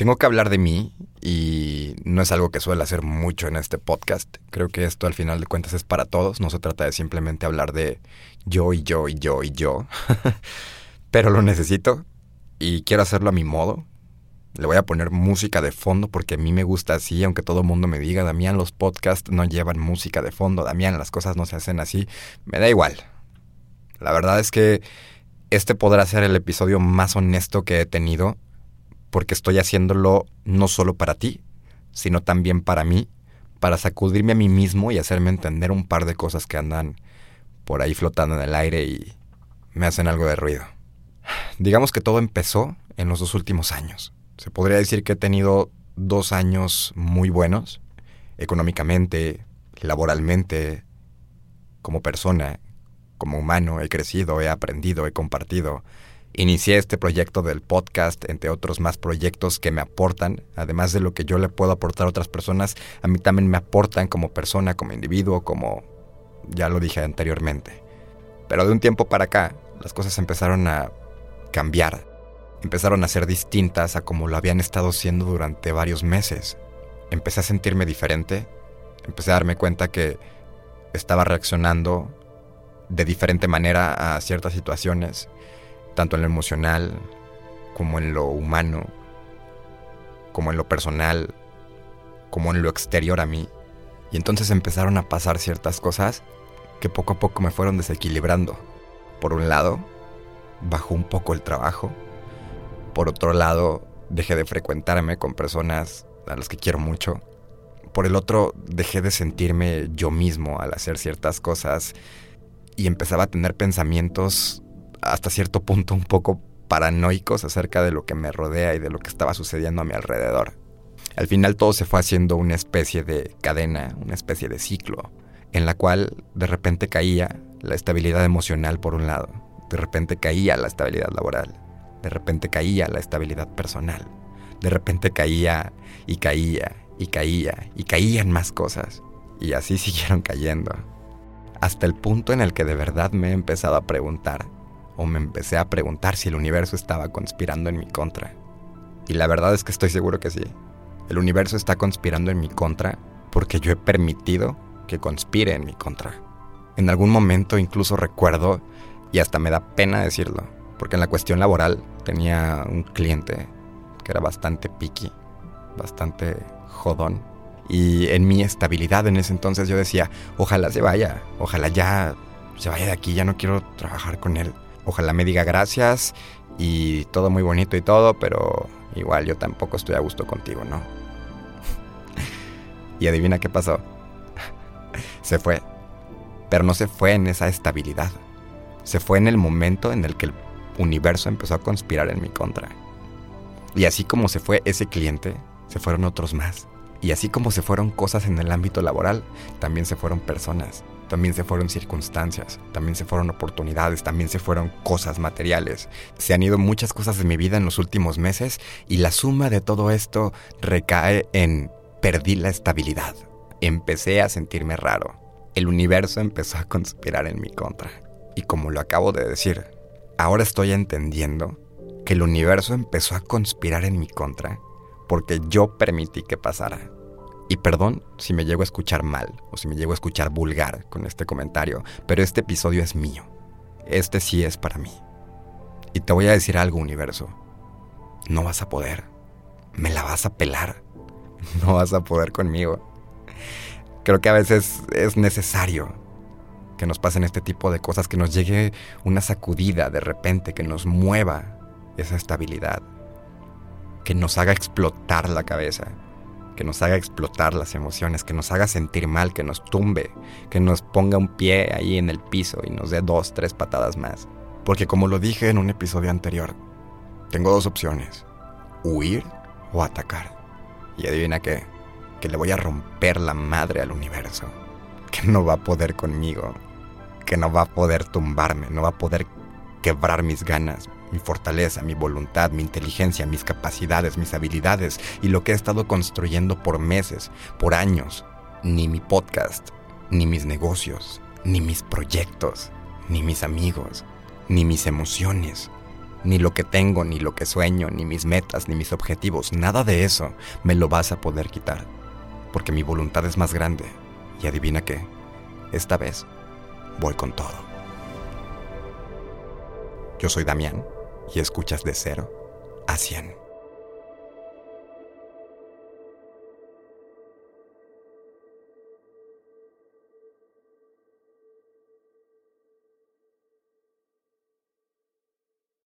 Tengo que hablar de mí y no es algo que suele hacer mucho en este podcast. Creo que esto al final de cuentas es para todos. No se trata de simplemente hablar de yo y yo y yo y yo. Pero lo necesito y quiero hacerlo a mi modo. Le voy a poner música de fondo porque a mí me gusta así, aunque todo el mundo me diga, Damián, los podcasts no llevan música de fondo, Damián, las cosas no se hacen así. Me da igual. La verdad es que este podrá ser el episodio más honesto que he tenido porque estoy haciéndolo no solo para ti, sino también para mí, para sacudirme a mí mismo y hacerme entender un par de cosas que andan por ahí flotando en el aire y me hacen algo de ruido. Digamos que todo empezó en los dos últimos años. Se podría decir que he tenido dos años muy buenos, económicamente, laboralmente, como persona, como humano, he crecido, he aprendido, he compartido, Inicié este proyecto del podcast, entre otros más proyectos que me aportan, además de lo que yo le puedo aportar a otras personas, a mí también me aportan como persona, como individuo, como ya lo dije anteriormente. Pero de un tiempo para acá, las cosas empezaron a cambiar, empezaron a ser distintas a como lo habían estado siendo durante varios meses. Empecé a sentirme diferente, empecé a darme cuenta que estaba reaccionando de diferente manera a ciertas situaciones tanto en lo emocional como en lo humano, como en lo personal, como en lo exterior a mí. Y entonces empezaron a pasar ciertas cosas que poco a poco me fueron desequilibrando. Por un lado, bajó un poco el trabajo. Por otro lado, dejé de frecuentarme con personas a las que quiero mucho. Por el otro, dejé de sentirme yo mismo al hacer ciertas cosas y empezaba a tener pensamientos hasta cierto punto un poco paranoicos acerca de lo que me rodea y de lo que estaba sucediendo a mi alrededor. Al final todo se fue haciendo una especie de cadena, una especie de ciclo, en la cual de repente caía la estabilidad emocional por un lado, de repente caía la estabilidad laboral, de repente caía la estabilidad personal, de repente caía y caía y caía y caían más cosas, y así siguieron cayendo, hasta el punto en el que de verdad me he empezado a preguntar o me empecé a preguntar si el universo estaba conspirando en mi contra. Y la verdad es que estoy seguro que sí. El universo está conspirando en mi contra porque yo he permitido que conspire en mi contra. En algún momento incluso recuerdo, y hasta me da pena decirlo, porque en la cuestión laboral tenía un cliente que era bastante picky, bastante jodón. Y en mi estabilidad en ese entonces yo decía, ojalá se vaya, ojalá ya se vaya de aquí, ya no quiero trabajar con él. Ojalá me diga gracias y todo muy bonito y todo, pero igual yo tampoco estoy a gusto contigo, ¿no? y adivina qué pasó. se fue. Pero no se fue en esa estabilidad. Se fue en el momento en el que el universo empezó a conspirar en mi contra. Y así como se fue ese cliente, se fueron otros más. Y así como se fueron cosas en el ámbito laboral, también se fueron personas también se fueron circunstancias, también se fueron oportunidades, también se fueron cosas materiales. Se han ido muchas cosas de mi vida en los últimos meses y la suma de todo esto recae en perdí la estabilidad. Empecé a sentirme raro. El universo empezó a conspirar en mi contra. Y como lo acabo de decir, ahora estoy entendiendo que el universo empezó a conspirar en mi contra porque yo permití que pasara. Y perdón si me llego a escuchar mal o si me llego a escuchar vulgar con este comentario, pero este episodio es mío. Este sí es para mí. Y te voy a decir algo, universo. No vas a poder. Me la vas a pelar. No vas a poder conmigo. Creo que a veces es necesario que nos pasen este tipo de cosas, que nos llegue una sacudida de repente, que nos mueva esa estabilidad, que nos haga explotar la cabeza que nos haga explotar las emociones, que nos haga sentir mal, que nos tumbe, que nos ponga un pie ahí en el piso y nos dé dos, tres patadas más. Porque como lo dije en un episodio anterior, tengo dos opciones, huir o atacar. Y adivina qué, que le voy a romper la madre al universo, que no va a poder conmigo, que no va a poder tumbarme, no va a poder quebrar mis ganas, mi fortaleza, mi voluntad, mi inteligencia, mis capacidades, mis habilidades y lo que he estado construyendo por meses, por años. Ni mi podcast, ni mis negocios, ni mis proyectos, ni mis amigos, ni mis emociones, Ni lo que tengo, ni lo que sueño, ni mis metas, ni mis objetivos, nada de eso me lo vas a poder quitar. Porque mi voluntad es más grande. Y adivina qué, esta vez voy con todo. Yo soy Damián y escuchas de cero a 100.